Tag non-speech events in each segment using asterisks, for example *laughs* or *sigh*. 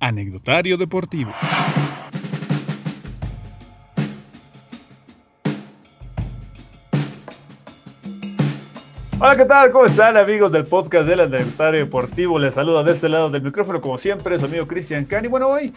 Anecdotario Deportivo. Hola, ¿qué tal? ¿Cómo están amigos del podcast del Anecdotario Deportivo? Les saluda de este lado del micrófono, como siempre, su amigo Cristian Cani. Bueno, hoy,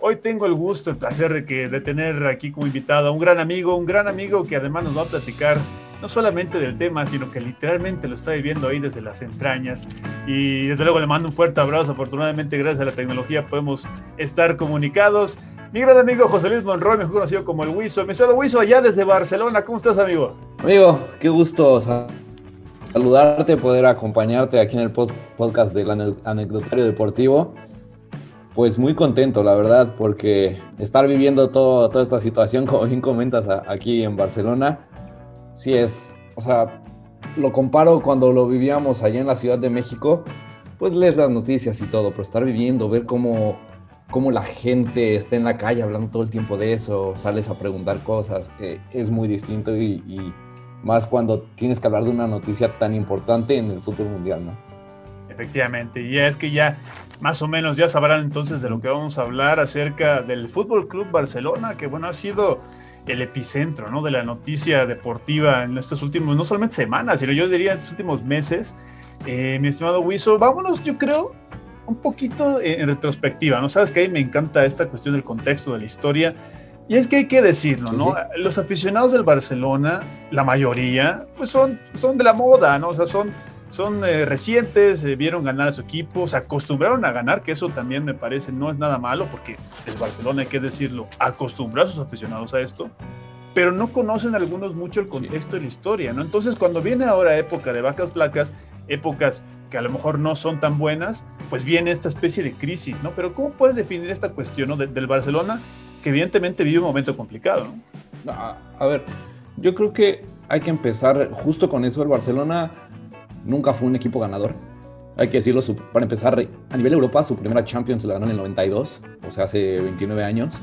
hoy tengo el gusto, el placer de, de tener aquí como invitado a un gran amigo, un gran amigo que además nos va a platicar no solamente del tema, sino que literalmente lo está viviendo ahí desde las entrañas. Y desde luego le mando un fuerte abrazo. Afortunadamente, gracias a la tecnología, podemos estar comunicados. Mi gran amigo José Luis Monroy, mejor conocido como el Wiso. Mi saludo Wiso, allá desde Barcelona. ¿Cómo estás, amigo? Amigo, qué gusto saludarte, poder acompañarte aquí en el podcast del anecdotario deportivo. Pues muy contento, la verdad, porque estar viviendo todo, toda esta situación, como bien comentas, aquí en Barcelona, sí es, o sea, lo comparo cuando lo vivíamos allá en la Ciudad de México, pues lees las noticias y todo, pero estar viviendo, ver cómo, cómo la gente está en la calle hablando todo el tiempo de eso, sales a preguntar cosas, eh, es muy distinto y, y, más cuando tienes que hablar de una noticia tan importante en el fútbol mundial, ¿no? Efectivamente, y es que ya más o menos ya sabrán entonces de lo que vamos a hablar acerca del Fútbol Club Barcelona, que bueno, ha sido el epicentro ¿no? de la noticia deportiva en estos últimos, no solamente semanas, sino yo diría en estos últimos meses. Eh, mi estimado Wiso, vámonos, yo creo, un poquito en, retrospectiva, ¿no? Sabes que ahí me encanta esta cuestión del contexto, de la historia. Y es que hay que decirlo, ¿no? Los aficionados del Barcelona, la mayoría, pues son, son de la moda, ¿no? O sea, son son eh, recientes, eh, vieron ganar a su equipo, se acostumbraron a ganar, que eso también me parece no es nada malo, porque el Barcelona, hay que decirlo, acostumbra a sus aficionados a esto, pero no conocen algunos mucho el contexto de la historia, ¿no? Entonces, cuando viene ahora época de vacas flacas, épocas que a lo mejor no son tan buenas, pues viene esta especie de crisis, ¿no? Pero ¿cómo puedes definir esta cuestión ¿no? del Barcelona, que evidentemente vive un momento complicado, ¿no? A, a ver, yo creo que hay que empezar justo con eso. El Barcelona nunca fue un equipo ganador. Hay que decirlo, para empezar, a nivel Europa, su primera Champions la ganó en el 92, o sea, hace 29 años.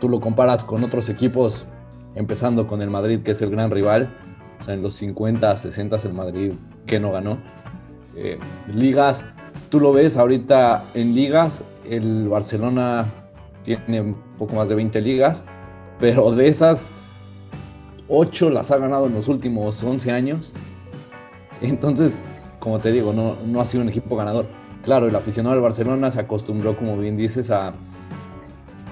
Tú lo comparas con otros equipos, empezando con el Madrid, que es el gran rival. O sea, en los 50, 60 el Madrid que no ganó. Eh, ligas, tú lo ves ahorita en ligas, el Barcelona tiene un poco más de 20 ligas, pero de esas, 8 las ha ganado en los últimos 11 años entonces, como te digo, no, no ha sido un equipo ganador. Claro, el aficionado del Barcelona se acostumbró, como bien dices, a,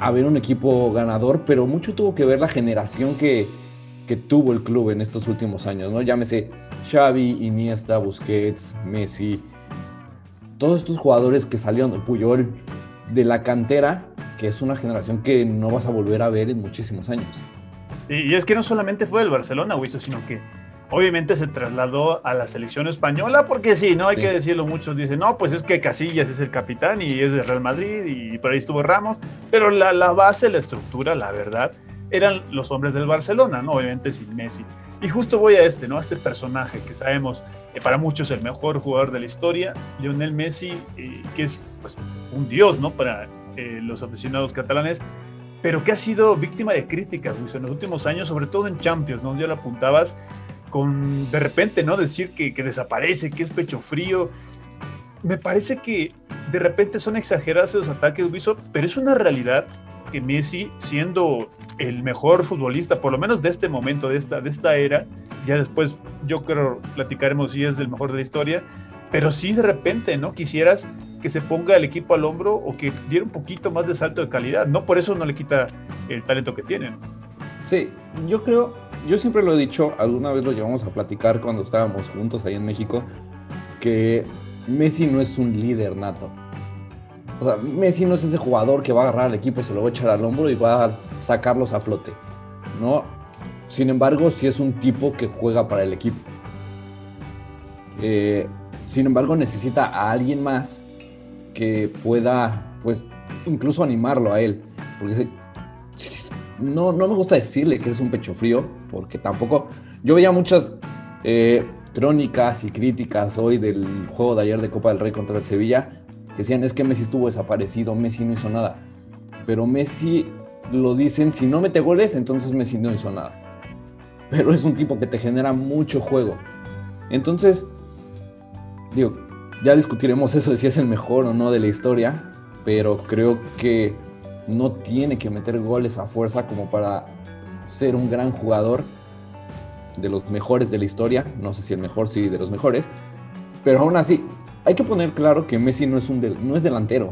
a ver un equipo ganador, pero mucho tuvo que ver la generación que, que tuvo el club en estos últimos años, ¿no? Llámese Xavi, Iniesta, Busquets, Messi, todos estos jugadores que salieron, Puyol, de la cantera, que es una generación que no vas a volver a ver en muchísimos años. Y, es que no solamente fue el Barcelona, Wiso, sino que Obviamente se trasladó a la selección española porque sí, no hay que decirlo, muchos dicen, no, pues es que Casillas es el capitán y es de Real Madrid y por ahí estuvo Ramos, pero la, la base, la estructura, la verdad, eran los hombres del Barcelona, ¿no? Obviamente sin Messi. Y justo voy a este, ¿no? A este personaje que sabemos que para muchos es el mejor jugador de la historia, Lionel Messi, eh, que es pues, un dios, ¿no? Para eh, los aficionados catalanes, pero que ha sido víctima de críticas, Luis, en los últimos años, sobre todo en Champions, ¿no? Ya lo apuntabas, de repente, ¿no? Decir que, desaparece, que es pecho frío. Me parece que de repente son exagerados esos ataques, Ubisoft, pero es una realidad que Messi, siendo el mejor futbolista, por lo menos de este momento, de esta, de esta era, ya después yo creo platicaremos si es el mejor de la historia, pero sí de repente, ¿no? Quisieras que se ponga el equipo al hombro o que diera un poquito más de salto de calidad, no por eso no le quita el talento que tienen. Sí, yo creo, yo siempre lo he dicho, alguna vez lo llevamos a platicar cuando estábamos juntos ahí en México, que Messi no es un líder nato. O sea, Messi no es ese jugador que va a agarrar al equipo, se lo va a echar al hombro y va a sacarlos a flote. ¿no? Sin embargo, sí es un tipo que juega para el equipo. Eh, sin embargo, necesita a alguien más que pueda, pues, incluso animarlo a él. Porque no, no me gusta decirle que es un pecho frío, porque tampoco. Yo veía muchas eh, crónicas y críticas hoy del juego de ayer de Copa del Rey contra el Sevilla, que decían es que Messi estuvo desaparecido, Messi no hizo nada. Pero Messi lo dicen, si no mete goles, entonces Messi no hizo nada. Pero es un tipo que te genera mucho juego. Entonces, digo, ya discutiremos eso si es el mejor o no de la historia, pero creo que no tiene que meter goles a fuerza como para ser un gran jugador de los mejores de la historia, no sé si el mejor, sí, de los mejores, pero aún así, hay que poner claro que Messi no es, un no es delantero.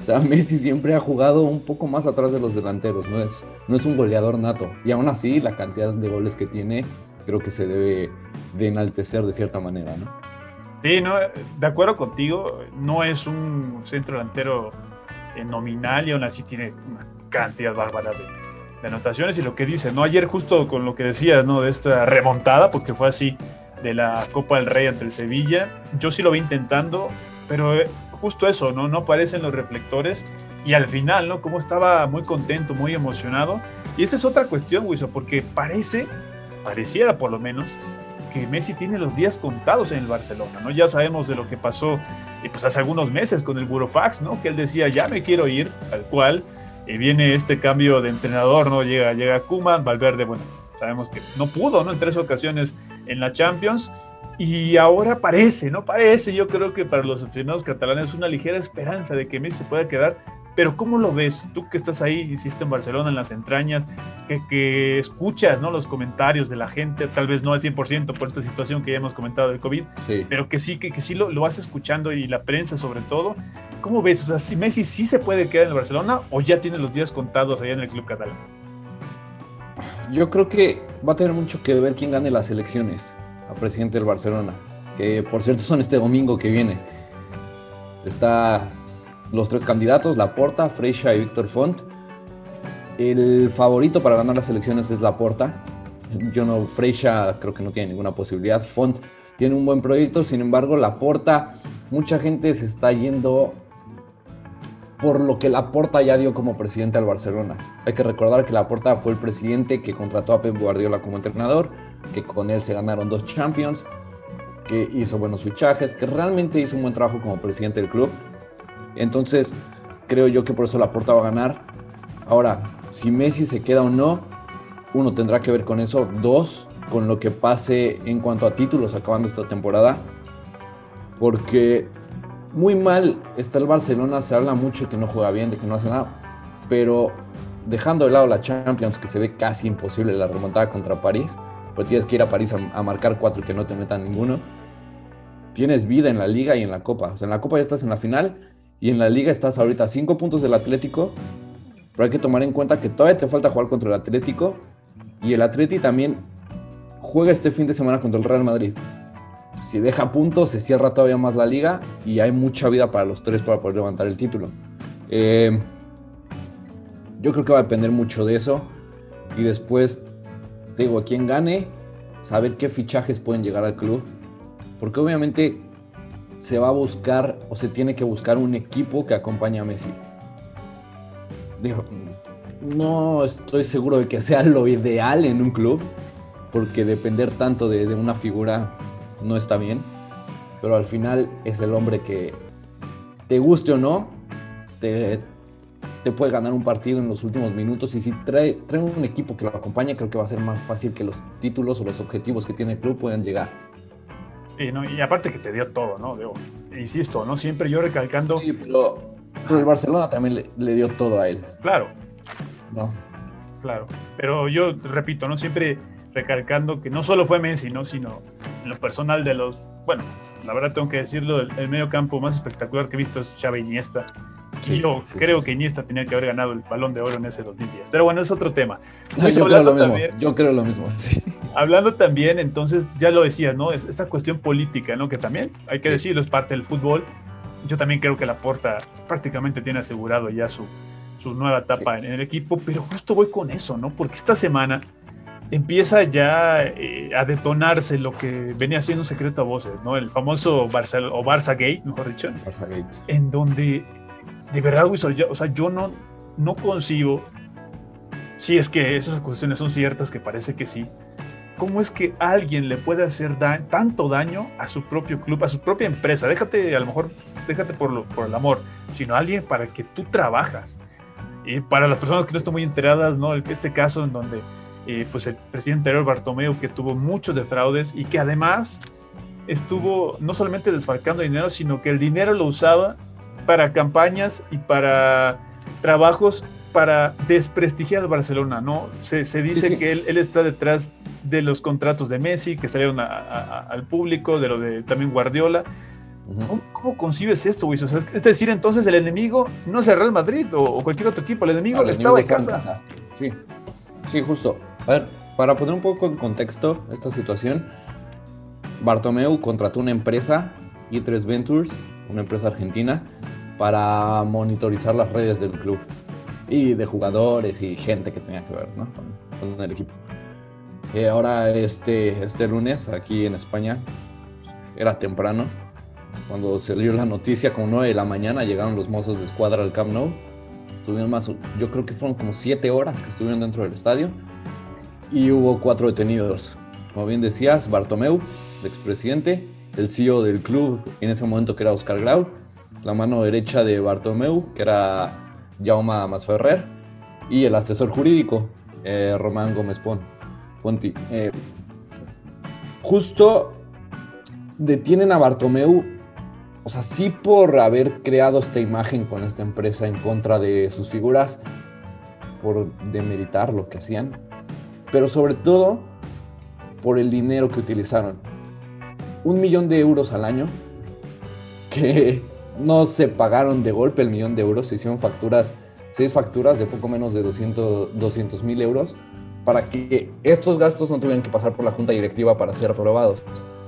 O sea, *laughs* Messi siempre ha jugado un poco más atrás de los delanteros, no es, no es un goleador nato. Y aún así, la cantidad de goles que tiene, creo que se debe de enaltecer de cierta manera, ¿no? Sí, no, de acuerdo contigo, no es un centro delantero eh, nominal y aún así tiene una cantidad bárbara de, anotaciones y lo que dice, ¿no? Ayer justo con lo que decías, ¿no? De esta remontada, porque fue así, de la Copa del Rey ante el Sevilla, yo sí lo vi intentando, pero eh, justo eso, ¿no? No aparecen los reflectores y al final, ¿no? Como estaba muy contento, muy emocionado. Y esa es otra cuestión, Wiso, porque parece, pareciera por lo menos, que Messi tiene los días contados en el Barcelona, ¿no? Ya sabemos de lo que pasó y pues hace algunos meses con el Burofax, ¿no? Que él decía, ya me quiero ir, tal cual, viene este cambio de entrenador, ¿no? Llega, llega Kuman, Valverde, bueno, sabemos que no pudo, ¿no? En tres ocasiones en la Champions. Y ahora parece, ¿no? Parece, yo creo que para los aficionados catalanes una ligera esperanza de que Messi se pueda quedar. Pero ¿cómo lo ves? Tú que estás ahí, hiciste en Barcelona, en las entrañas, que, que escuchas ¿no? los comentarios de la gente, tal vez no al 100% por esta situación que ya hemos comentado del COVID, pero que sí, que, que sí lo, lo, vas escuchando y la prensa sobre todo. ¿Cómo ves? O sea, si Messi sí se puede quedar en el Barcelona o ya tiene los días contados allá en el club catalán. Yo creo que va a tener mucho que ver quién gane las elecciones a presidente del Barcelona, que por cierto son este domingo que viene. Está los tres candidatos, Laporta, Freixa y Víctor Font. El favorito para ganar las elecciones es Laporta. Yo no, Freixa creo que no tiene ninguna posibilidad. Font tiene un buen proyecto, sin embargo, Laporta, mucha gente se está yendo por lo que Laporta ya dio como presidente al Barcelona. Hay que recordar que Laporta fue el presidente que contrató a Pep Guardiola como entrenador, que con él se ganaron dos Champions, que hizo buenos fichajes, que realmente hizo un buen trabajo como presidente del club. Entonces, creo yo que por eso Laporta va a ganar. Ahora, si Messi se queda o no, uno tendrá que ver con eso. Dos, con lo que pase en cuanto a títulos acabando esta temporada. Porque muy mal está el Barcelona, se habla mucho que no juega bien, de que no hace nada, pero dejando de lado la Champions, que se ve casi imposible la remontada contra París, pues tienes que ir a París a, marcar cuatro y que no te metan ninguno. Tienes vida en la liga y en la copa. O sea, en la copa ya estás en la final y en la liga estás ahorita a cinco puntos del Atlético, pero hay que tomar en cuenta que todavía te falta jugar contra el Atlético y el Atleti también juega este fin de semana contra el Real Madrid si deja puntos, se cierra todavía más la liga y hay mucha vida para los tres para poder levantar el título. Eh, yo creo que va a depender mucho de eso. Y después, digo, quien gane, saber qué fichajes pueden llegar al club. Porque obviamente se va a buscar o se tiene que buscar un equipo que acompañe a Messi. Digo, no estoy seguro de que sea lo ideal en un club, porque depender tanto de, una figura no está bien, pero al final es el hombre que, te guste o no, te, te puede ganar un partido en los últimos minutos y si trae, trae un equipo que lo acompaña, creo que va a ser más fácil que los títulos o los objetivos que tiene el club puedan llegar. Y, no, y aparte que te dio todo, ¿no? insisto, ¿no? Siempre yo recalcando... Sí, pero, el Barcelona también le, dio todo a él. Claro. No. Claro. Pero yo repito, ¿no? Siempre recalcando que no solo fue Messi, ¿no? sino en lo personal de los, bueno, la verdad tengo que decirlo, el, medio campo más espectacular que he visto es Xavi Iniesta. Yo creo que Iniesta tenía que haber ganado el balón de oro en ese 2010. Pero bueno, es otro tema. *laughs* yo, creo lo mismo, yo creo lo mismo. Hablando también, entonces, ya lo decía, ¿no? Es esta cuestión política, ¿no? Que también, hay que decirlo, es parte del fútbol. Yo también creo que la Porta prácticamente tiene asegurado ya su, su nueva etapa en el equipo, pero justo voy con eso, ¿no? Porque esta semana empieza ya eh, a detonarse lo que venía siendo un secreto a voces, ¿no? El famoso Barça, o Barça Gate, mejor dicho. Barça Gate. En donde, de verdad, yo, o sea, yo no, no concibo, si es que esas cuestiones son ciertas, que parece que sí, ¿cómo es que alguien le puede hacer tanto daño a su propio club, a su propia empresa? Déjate, a lo mejor, déjate por, lo, por el amor, sino alguien para que tú trabajas. Y para las personas que no están muy enteradas, ¿no? Este caso en donde eh, pues el presidente anterior Bartomeu que tuvo muchos defraudes y que además estuvo no solamente desfalcando dinero, sino que el dinero lo usaba para campañas y para trabajos para desprestigiar a Barcelona, ¿no? Se, dice que él, está detrás de los contratos de Messi que salieron al público, de lo de también Guardiola. ¿Cómo, concibes esto, Luis? es decir, entonces el enemigo no es el Real Madrid o, cualquier otro equipo, el enemigo le estaba en casa. Sí, sí, justo. A ver, para poner un poco en contexto esta situación, Bartomeu contrató una empresa, E3 Ventures, una empresa argentina, para monitorizar las redes del club y de jugadores y gente que tenía que ver ¿no? con, el equipo. Y ahora este, este lunes aquí en España era temprano, cuando salió la noticia como 9 de la mañana llegaron los mozos de escuadra al Camp Nou. Estuvieron más, yo creo que fueron como 7 horas que estuvieron dentro del estadio y hubo cuatro detenidos. Como bien decías, Bartomeu, el expresidente, el CEO del club en ese momento que era Oscar Grau, la mano derecha de Bartomeu, que era Jaume Masferrer, y el asesor jurídico, eh, Román Gómez Ponti. Eh, justo detienen a Bartomeu, o sea, sí por haber creado esta imagen con esta empresa en contra de sus figuras, por demeritar lo que hacían, pero sobre todo por el dinero que utilizaron. Un millón de euros al año, que no se pagaron de golpe el millón de euros, se hicieron facturas, seis facturas de poco menos de 200 mil euros para que estos gastos no tuvieran que pasar por la junta directiva para ser aprobados.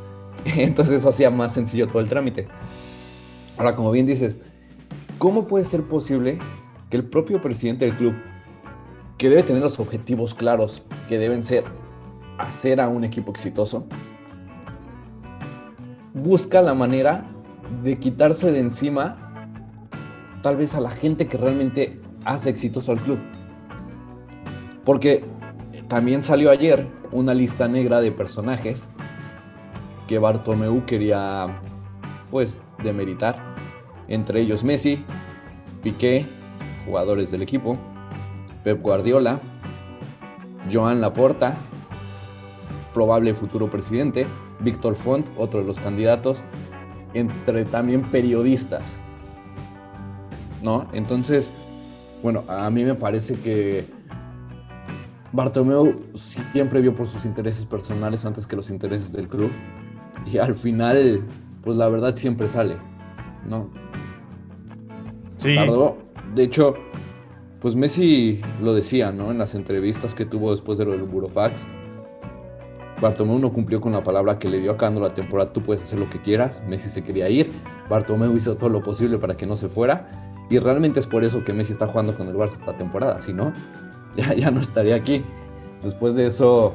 *laughs* Entonces eso hacía más sencillo todo el trámite. Ahora, como bien dices, ¿cómo puede ser posible que el propio presidente del club, que debe tener los objetivos claros, que deben ser hacer a un equipo exitoso, busca la manera de quitarse de encima tal vez a la gente que realmente hace exitoso al club. Porque también salió ayer una lista negra de personajes que Bartomeu quería pues demeritar. Entre ellos Messi, Piqué, jugadores del equipo, Pep Guardiola, Joan Laporta, probable futuro presidente, Víctor Font, otro de los candidatos, entre también periodistas. ¿No? Entonces, bueno, a mí me parece que Bartomeu siempre vio por sus intereses personales antes que los intereses del club. Y al final, pues la verdad siempre sale, ¿no? Sí. De hecho, pues Messi lo decía, ¿no? En las entrevistas que tuvo después de lo del Burofax Bartomeu no cumplió con la palabra que le dio acabando la temporada, tú puedes hacer lo que quieras, Messi se quería ir, Bartomeu hizo todo lo posible para que no se fuera. Y realmente es por eso que Messi está jugando con el Barça esta temporada, si no, *laughs* ya, ya no estaría aquí. Después de eso,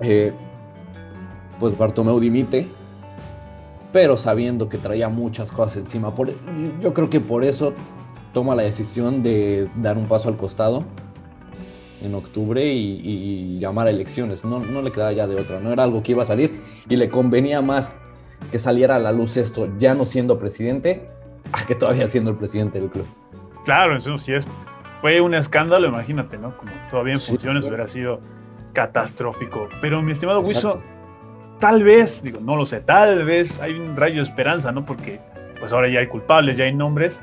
eh, pues Bartomeu dimite, pero sabiendo que traía muchas cosas encima. Por, yo creo que por eso toma la decisión de dar un paso al costado en octubre y, llamar a elecciones. No, no le quedaba ya de otra, no era algo que iba a salir y le convenía más que saliera a la luz esto ya no siendo presidente a que todavía siendo el presidente del club. Claro, eso sí es. Fue un escándalo, imagínate, ¿no? Como todavía en funciones hubiera sido catastrófico. Pero mi estimado Wiso, tal vez, digo, no lo sé, tal vez hay un rayo de esperanza, ¿no? Porque pues ahora ya hay culpables, ya hay nombres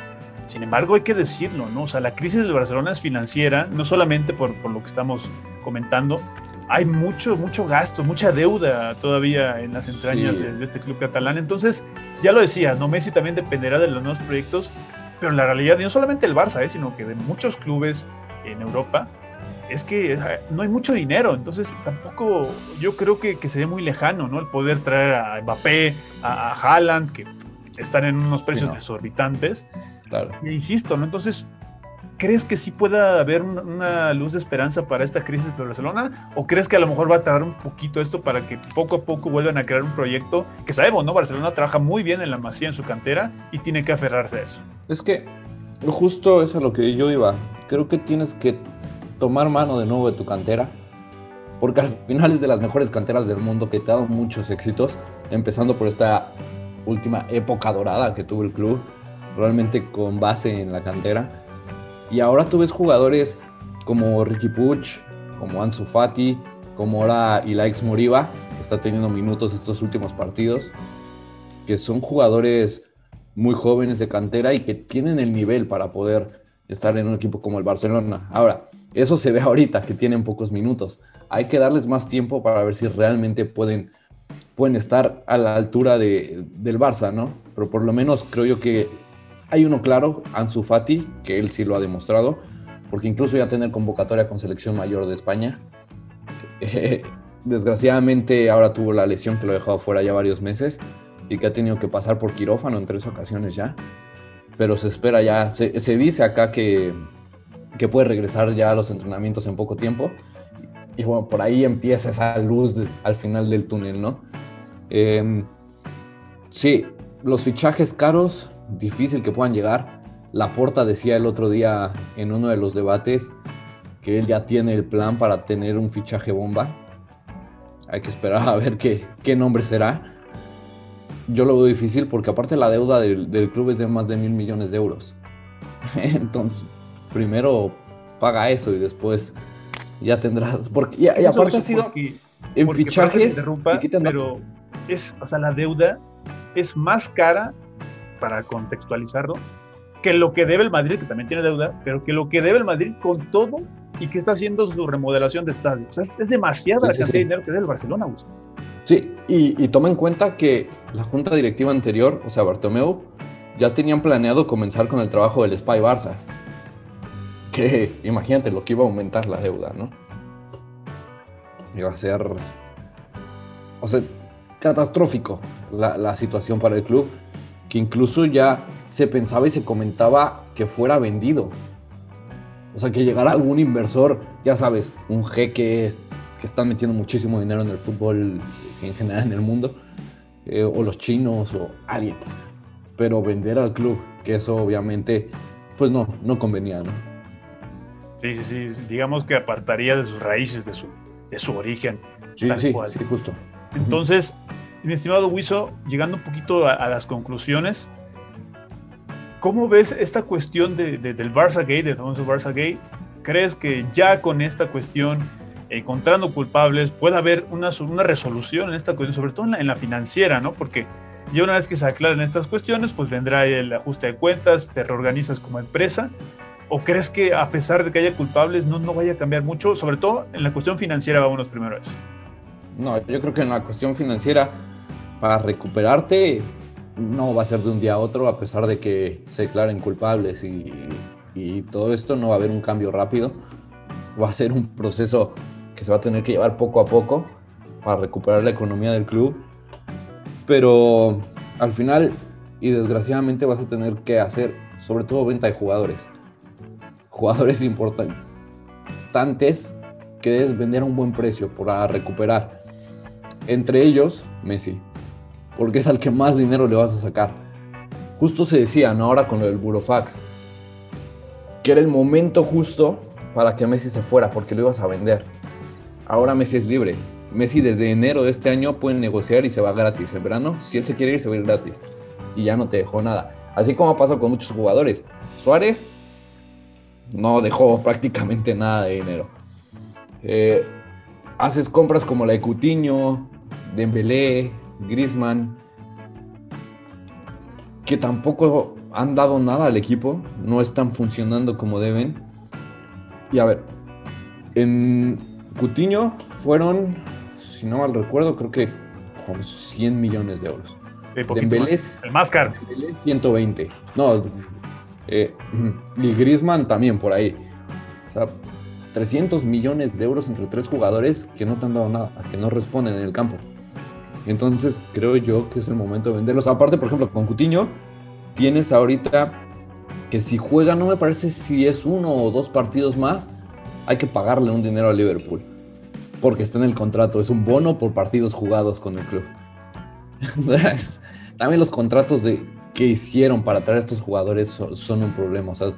sin embargo, hay que decirlo, ¿no? O sea, la crisis de Barcelona es financiera, no solamente por, por lo que estamos comentando, hay mucho, mucho gasto, mucha deuda todavía en las entrañas de, este club catalán. Entonces, ya lo decía, ¿no? Messi también dependerá de los nuevos proyectos, pero la realidad, no solamente el Barça, ¿eh? sino que de muchos clubes en Europa, es que no hay mucho dinero, entonces tampoco yo creo que, que sería muy lejano, ¿no? El poder traer a Mbappé, a, a Haaland, que están en unos precios desorbitantes. Insisto, ¿no? Entonces, ¿crees que sí pueda haber una luz de esperanza para esta crisis de Barcelona? ¿O crees que a lo mejor va a tardar un poquito esto para que poco a poco vuelvan a crear un proyecto que sabemos, ¿no? Barcelona trabaja muy bien en la masía, en su cantera, y tiene que aferrarse a eso. Es que justo es a lo que yo iba. Creo que tienes que tomar mano de nuevo de tu cantera, porque al final es de las mejores canteras del mundo que te ha dado muchos éxitos, empezando por esta última época dorada que tuvo el club realmente con base en la cantera. Y ahora tú ves jugadores como Ricky Puch, como Ansu Fati, como ahora Ilaix Moriba, que está teniendo minutos estos últimos partidos, que son jugadores muy jóvenes de cantera y que tienen el nivel para poder estar en un equipo como el Barcelona. Ahora, eso se ve ahorita, que tienen pocos minutos. Hay que darles más tiempo para ver si realmente pueden, pueden estar a la altura de, del Barça, ¿no? Pero por lo menos creo yo que hay uno claro, Ansu Fati, que él sí lo ha demostrado, porque incluso ya tener convocatoria con selección mayor de España. *laughs* desgraciadamente ahora tuvo la lesión que lo ha dejado fuera ya varios meses y que ha tenido que pasar por quirófano en tres ocasiones ya. Pero se espera ya, se, dice acá que, que, puede regresar ya a los entrenamientos en poco tiempo. Y bueno, por ahí empieza esa luz al final del túnel, ¿no? Em, sí, los fichajes caros, difícil que puedan llegar. Laporta decía el otro día en uno de los debates que él ya tiene el plan para tener un fichaje bomba. Hay que esperar a ver qué, qué nombre será yo lo veo difícil porque aparte la deuda del, club es de más de mil millones de euros. *laughs* Entonces, primero paga eso y después ya tendrás. Porque, y, aparte ha sido en fichajes. pero es, o sea, la deuda es más cara, para contextualizarlo, que lo que debe el Madrid, que también tiene deuda, pero que lo que debe el Madrid con todo y que está haciendo su remodelación de estadio. O sea, es, demasiada la cantidad de dinero que debe el Barcelona, Sí, y, toma en cuenta que la junta directiva anterior, o sea, Bartomeu, ya tenían planeado comenzar con el trabajo del Spy Barça. Que imagínate lo que iba a aumentar la deuda, ¿no? Iba a ser. O sea, catastrófico la, la situación para el club, que incluso ya se pensaba y se comentaba que fuera vendido. O sea, que llegara algún inversor, ya sabes, un jeque que está metiendo muchísimo dinero en el fútbol en general en el mundo, eh, o los chinos o alguien. Pero vender al club, que eso obviamente, pues no, no convenía, ¿no? Sí, sí, sí, digamos que apartaría de sus raíces, de su, de su origen. Sí, sí, sí, justo. Entonces, mi estimado Wiso, llegando un poquito a, las conclusiones, ¿cómo ves esta cuestión de, del Barça Gate, del famoso Barça Gate? ¿Crees que ya con esta cuestión encontrando culpables, puede haber una, una resolución en esta cuestión, sobre todo en la, financiera, ¿no? Porque ya una vez que se aclaren estas cuestiones, pues vendrá el ajuste de cuentas, te reorganizas como empresa. ¿O crees que a pesar de que haya culpables, no, no vaya a cambiar mucho? Sobre todo en la cuestión financiera, vámonos primero a eso. No, yo creo que en la cuestión financiera, para recuperarte, no va a ser de un día a otro, a pesar de que se declaren culpables y, y todo esto, no va a haber un cambio rápido. Va a ser un proceso se va a tener que llevar poco a poco para recuperar la economía del club. Pero al final, y desgraciadamente, vas a tener que hacer sobre todo venta de jugadores. Jugadores importantes que debes vender a un buen precio para recuperar. Entre ellos, Messi, porque es al que más dinero le vas a sacar. Justo se decía, ¿no? Ahora con lo del Burofax, que era el momento justo para que Messi se fuera, porque lo ibas a vender. Ahora Messi es libre. Messi desde enero de este año puede negociar y se va gratis. En verano, si él se quiere ir, se va gratis. Y ya no te dejó nada. Así como ha pasado con muchos jugadores. Suárez no dejó prácticamente nada de dinero. Eh, haces compras como la de Cutiño, Dembélé, Griezmann, que tampoco han dado nada al equipo, no están funcionando como deben. Y a ver, en Cutiño fueron, si no mal recuerdo, creo que con 100 millones de euros. Dembélé, el más caro. 120. No, eh, y Griezmann también por ahí. O sea, 300 millones de euros entre tres jugadores que no te han dado nada, que no responden en el campo. Entonces creo yo que es el momento de venderlos. Aparte, por ejemplo, con Cutiño tienes ahorita que si juega, no me parece si es uno o dos partidos más, hay que pagarle un dinero a Liverpool. Porque está en el contrato, es un bono por partidos jugados con el club. También los contratos de, que hicieron para traer a estos jugadores son, un problema. O sea,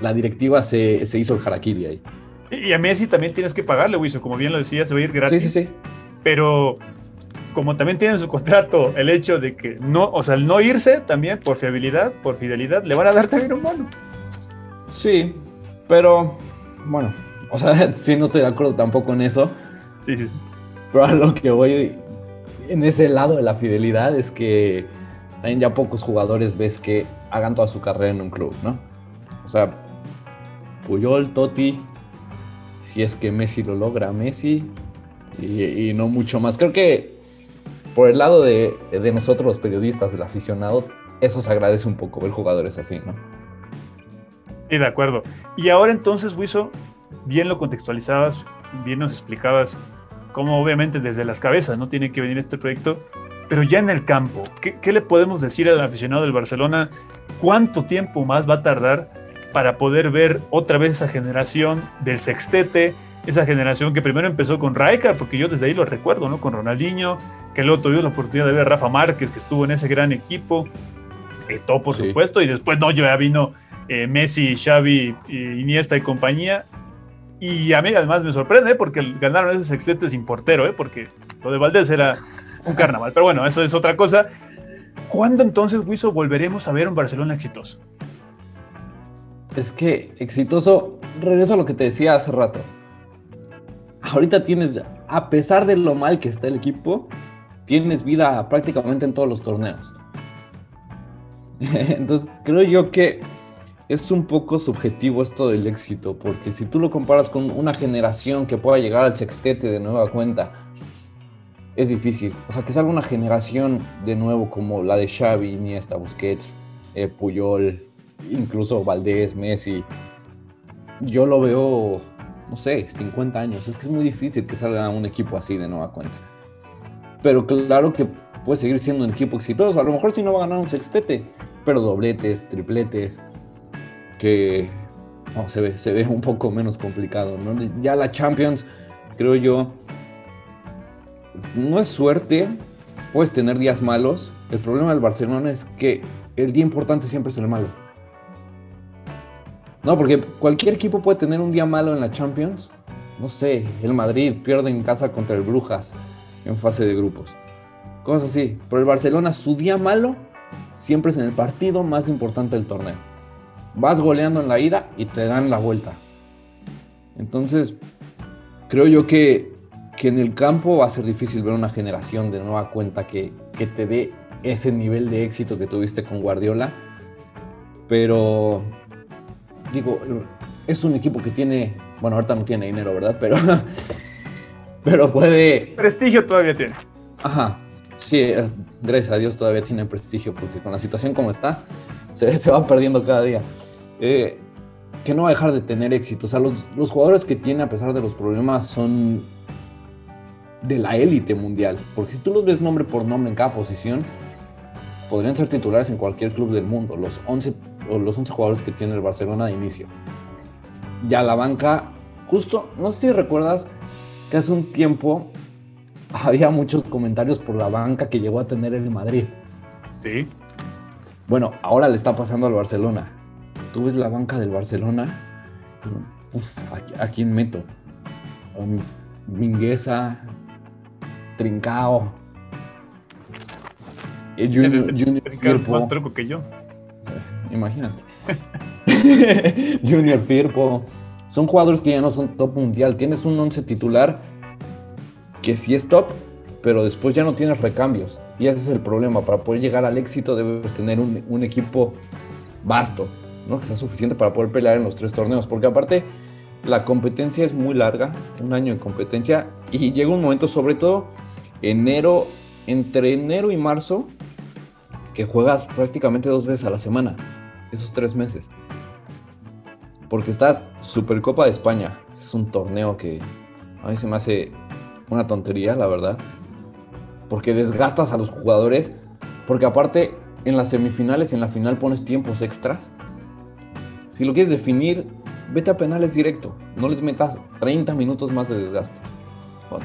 la directiva se, hizo el harakiri ahí. Y a Messi también tienes que pagarle, Wiso. Como bien lo decía, se va a ir gratis. Sí, sí, sí. Pero como también tiene en su contrato el hecho de que no, o sea, el no irse también por fiabilidad, por fidelidad, le van a dar también un bono. Sí, pero bueno, o sea, *laughs* sí no estoy de acuerdo tampoco en eso. Sí, sí, sí. Pero a lo que voy en ese lado de la fidelidad es que también ya pocos jugadores ves que hagan toda su carrera en un club, ¿no? O sea, Puyol, Totti, si es que Messi lo logra, Messi, y, no mucho más. Creo que por el lado de, nosotros los periodistas, del aficionado, eso se agradece un poco ver jugadores así, ¿no? Sí, de acuerdo. Y ahora entonces, Wiso, bien lo contextualizabas, bien nos explicabas cómo obviamente desde las cabezas no tiene que venir este proyecto, pero ya en el campo, ¿qué, le podemos decir al aficionado del Barcelona? ¿Cuánto tiempo más va a tardar para poder ver otra vez esa generación del sextete, esa generación que primero empezó con Rijkaard, porque yo desde ahí lo recuerdo, ¿no? Con Ronaldinho, que luego tuve la oportunidad de ver a Rafa Márquez, que estuvo en ese gran equipo, Eto'o, por supuesto, y después no, ya vino eh, Messi, Xavi, Iniesta y compañía, y a mí además me sorprende, ¿eh? porque ganaron ese sextete sin portero, ¿eh? porque lo de Valdés era un carnaval. Pero bueno, eso es otra cosa. ¿Cuándo entonces, Wiso, volveremos a ver un Barcelona exitoso? Es que exitoso, regreso a lo que te decía hace rato. Ahorita tienes, a pesar de lo mal que está el equipo, tienes vida prácticamente en todos los torneos. *laughs* Entonces, creo yo que es un poco subjetivo esto del éxito, porque si tú lo comparas con una generación que pueda llegar al sextete de nueva cuenta, es difícil. O sea, que salga una generación de nuevo como la de Xavi, Iniesta, Busquets, eh, Puyol, incluso Valdés, Messi. Yo lo veo, no sé, 50 años. Es que es muy difícil que salga un equipo así de nueva cuenta. Pero claro que puede seguir siendo un equipo exitoso. A lo mejor si no va a ganar un sextete, pero dobletes, tripletes, que se, ve, se ve un poco menos complicado. Ya la Champions, creo yo, no es suerte, puedes tener días malos. El problema del Barcelona es que el día importante siempre es el malo. No, porque cualquier equipo puede tener un día malo en la Champions. No sé, el Madrid pierde en casa contra el Brujas en fase de grupos. Cosas así. Pero el Barcelona, su día malo siempre es en el partido más importante del torneo vas goleando en la ida y te dan la vuelta. Entonces, creo yo que, en el campo va a ser difícil ver una generación de nueva cuenta que, te dé ese nivel de éxito que tuviste con Guardiola. Pero, digo, es un equipo que tiene, bueno, ahorita no tiene dinero, ¿verdad? Pero, *laughs* pero puede... Prestigio todavía tiene. Ajá, sí, eh, gracias a Dios todavía tiene prestigio, porque con la situación como está, se, *laughs* va perdiendo cada día. Eh, que no va a dejar de tener éxito. O sea, los, jugadores que tiene a pesar de los problemas son de la élite mundial. Porque si tú los ves nombre por nombre en cada posición, podrían ser titulares en cualquier club del mundo. Los 11, los 11 jugadores que tiene el Barcelona de inicio. Ya la banca, justo, no sé si recuerdas que hace un tiempo *laughs* había muchos comentarios por la banca que llegó a tener el Madrid. Sí. Bueno, ahora le está pasando al Barcelona. Tú ves la banca del Barcelona, ¿a, quién meto? Mingueza, Trincao, Junior, Junior más truco que yo. Imagínate. *laughs* Junior Firpo. Son jugadores que ya no son top mundial. Tienes un once titular que sí es top, pero después ya no tienes recambios. Y ese es el problema. Para poder llegar al éxito debes tener un, equipo vasto, ¿no? que sea suficiente para poder pelear en los tres torneos. Porque aparte, la competencia es muy larga, un año de competencia, y llega un momento, sobre todo enero, entre enero y marzo, que juegas prácticamente dos veces a la semana, esos tres meses. Porque estás Supercopa de España, es un torneo que a mí se me hace una tontería, la verdad porque desgastas a los jugadores, porque aparte en las semifinales y en la final pones tiempos extras. Si lo quieres definir, vete a penales directo, no les metas 30 minutos más de desgaste,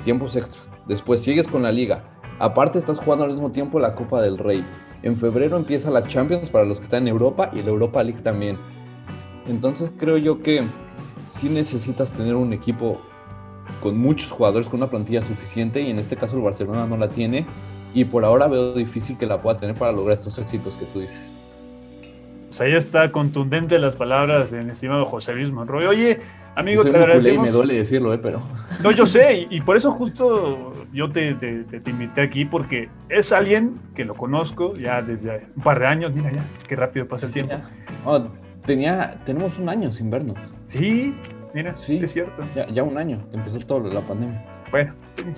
tiempos extras. Después sigues con la liga. Aparte estás jugando al mismo tiempo la Copa del Rey. En febrero empieza la Champions para los que están en Europa y la Europa League también. Entonces creo yo que sí necesitas tener un equipo con muchos jugadores, con una plantilla suficiente y en este caso el Barcelona no la tiene y por ahora veo difícil que la pueda tener para lograr estos éxitos que tú dices. Pues ahí está contundente las palabras de mi estimado José Luis Monroy. Oye, amigo, Soy te y agradecemos. me duele decirlo, eh, pero. No, yo sé, y, y por eso justo yo te, te- te- te invité aquí, porque es alguien que lo conozco ya desde un par de años. Mira ya, qué rápido pasa el tiempo. Oh, tenía, tenemos un año sin vernos. Sí, mira, Sí. es cierto. Ya, ya un año que empezó toda la pandemia. Bueno,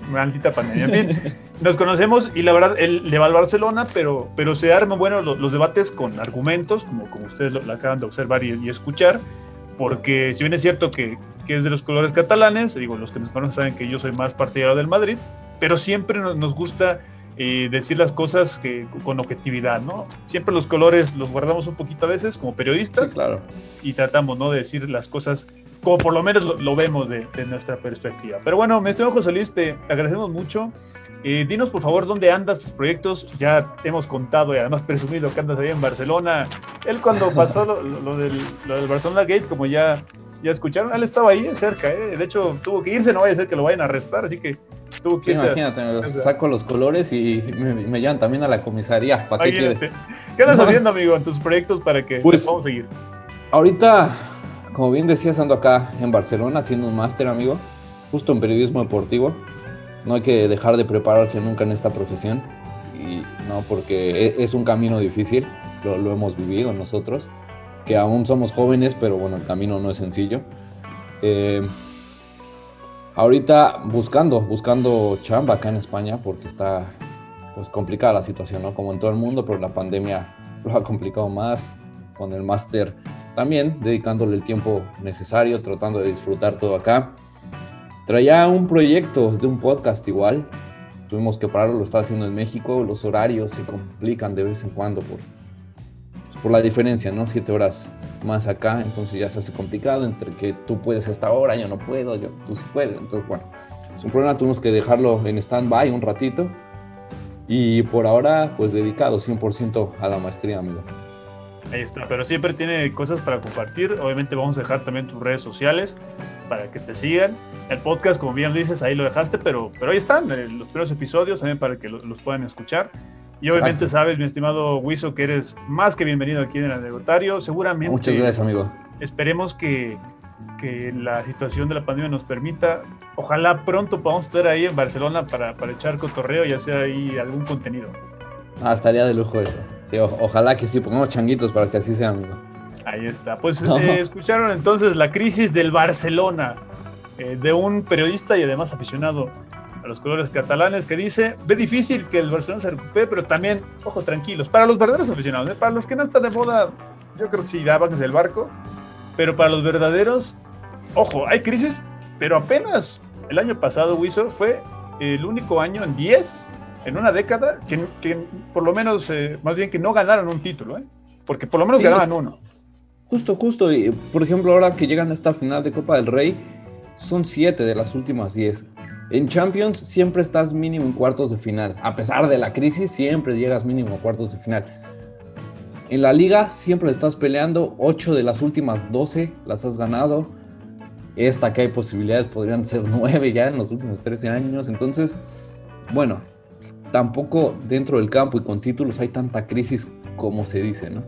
maldita pandemia. Bien, nos conocemos y la verdad, él le va al Barcelona, pero, pero se arman bueno, los, los debates con argumentos, como, como ustedes lo, lo acaban de observar y, y escuchar, porque si bien es cierto que, que es de los colores catalanes, digo, los que nos conocen saben que yo soy más partidario del Madrid, pero siempre nos, nos gusta eh, decir las cosas que, con objetividad, ¿no? Siempre los colores los guardamos un poquito a veces como periodistas Sí, claro. y tratamos ¿no? de decir las cosas como por lo menos lo, lo vemos de, de nuestra perspectiva. Pero bueno, mi estimado José Luis, te agradecemos mucho. Eh, dinos por favor dónde andas, tus proyectos. Ya hemos contado y además *laughs* presumido que andas ahí en Barcelona. Él cuando pasó lo, lo- del, lo del Barcelona Gate, como ya, ya escucharon, él estaba ahí cerca. ¿eh? De hecho, tuvo que irse, no vaya a ser que lo vayan a arrestar, así que tuvo que Sí, irse. a- imagínate, me sea- saco los colores y me, me llevan también a la comisaría. ¿Para qué quieres? ¿Qué andas haciendo, amigo, en tus proyectos para que Pues- a seguir? Ahorita, como bien decías, ando acá en Barcelona haciendo un máster, amigo, justo en periodismo deportivo. No hay que dejar de prepararse nunca en esta profesión, y no, porque e- es un camino difícil, lo, lo hemos vivido nosotros, que aún somos jóvenes, pero bueno, el camino no es sencillo. Eh, ahorita buscando, buscando chamba acá en España, porque está pues complicada la situación, ¿no? Como en todo el mundo, pero la pandemia lo ha complicado más con el máster también dedicándole el tiempo necesario, tratando de disfrutar todo acá. Traía un proyecto de un podcast igual, tuvimos que pararlo, lo estaba haciendo en México, los horarios se complican de vez en cuando por, pues, por la diferencia, ¿no? Siete horas más acá, entonces ya se hace complicado entre que tú puedes hasta ahora, yo no puedo, yo, tú sí puedes, entonces bueno, es un problema, tuvimos que dejarlo en stand-by un ratito y por ahora pues dedicado 100% a la maestría, amigo. Ahí está, pero siempre tiene cosas para compartir. Obviamente vamos a dejar también tus redes sociales para que te sigan. El podcast, como bien dices, ahí lo dejaste, pero, pero ahí están eh, los primeros episodios también para que lo- los puedan escuchar. Y obviamente Exacto. sabes, mi estimado Wiso, que eres más que bienvenido aquí en el anecdotario. Seguramente Muchas gracias, amigo. esperemos que, que la situación de la pandemia nos permita. Ojalá pronto podamos estar ahí en Barcelona para, para echar cotorreo y hacer ahí algún contenido. Ah, estaría de lujo eso. Sí, o- ojalá que sí, pongamos changuitos para que así sea, amigo. Ahí está. Pues No. eh, escucharon entonces la crisis del Barcelona, eh, de un periodista y además aficionado a los colores catalanes que dice, ve difícil que el Barcelona se recupere, pero también, ojo, tranquilos, para los verdaderos aficionados, ¿eh? para los que no están de moda, yo creo que sí, ya bájense del barco, pero para los verdaderos, ojo, hay crisis, pero apenas el año pasado, Wiso, fue el único año en 10, en una década, que, que por lo menos, eh, más bien que no ganaron un título, ¿eh? porque por lo menos Sí. ganaban uno. Justo, justo. Y, por ejemplo, ahora que llegan a esta final de Copa del Rey, son siete de las últimas diez. En Champions siempre estás mínimo en cuartos de final. A pesar de la crisis, siempre llegas mínimo a cuartos de final. En la liga siempre estás peleando. Ocho de las últimas 12 las has ganado. Esta que hay posibilidades podrían ser *laughs* nueve ya en los últimos 13 años. Entonces, bueno, tampoco dentro del campo y con títulos hay tanta crisis como se dice, ¿no?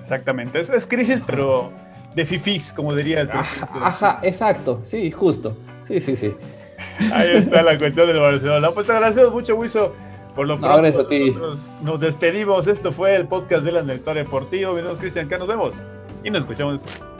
Exactamente, es, es crisis, pero de fifís, como diría el presidente. ajá, exacto, sí, justo. Sí, sí, sí. Ahí está la cuestión del Barcelona. Pues te agradecemos mucho, Wiso. Por lo No, pronto, gracias a ti. nosotros nos despedimos. Esto fue el podcast de la Deportivo. Mi nombre es Cristian K. Nos vemos y nos escuchamos después.